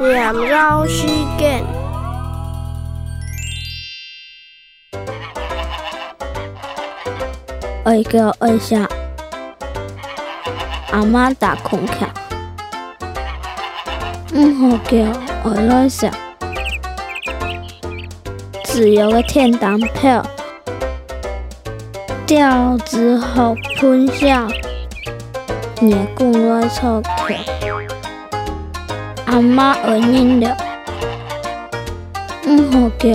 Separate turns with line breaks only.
两老师见。爱叫爱下，阿妈打空调，唔好叫爱来下。自由的天堂票，调子好喷笑，你共来凑巧。阿妈会忍了，唔好叫